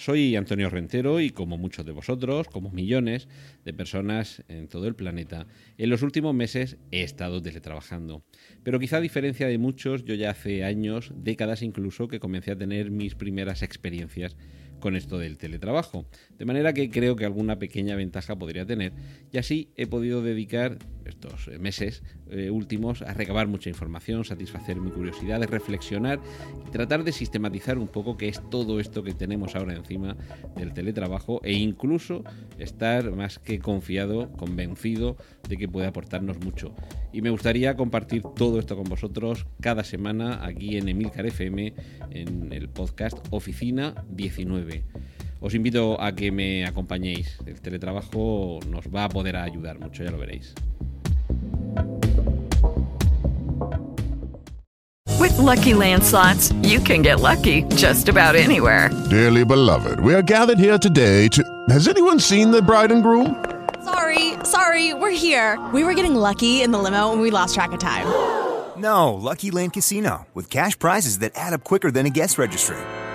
Soy Antonio Rentero y como muchos de vosotros, como millones de personas en todo el planeta, en los últimos meses he estado teletrabajando. Pero quizá a diferencia de muchos, yo ya hace años, décadas incluso, que comencé a tener mis primeras experiencias con esto del teletrabajo. De manera que creo que alguna pequeña ventaja podría tener. Y así he podido dedicar estos meses eh, últimos a recabar mucha información, satisfacer mi curiosidad, reflexionar y tratar de sistematizar un poco qué es todo esto que tenemos ahora encima del teletrabajo e incluso estar más que confiado, convencido de que puede aportarnos mucho. Y me gustaría compartir todo esto con vosotros cada semana aquí en Emilcar FM en el podcast Oficina 19. Os invito a que me acompañéis. El teletrabajo nos va a poder ayudar mucho, ya lo veréis. With LuckyLand Slots, you can get lucky just about anywhere. Dearly beloved, we are gathered here today to. Has anyone seen the bride and groom? Sorry, sorry, we're here. We were getting lucky in the limo and we lost track of time. No, Lucky Land Casino, with cash prizes that add up quicker than a guest registry.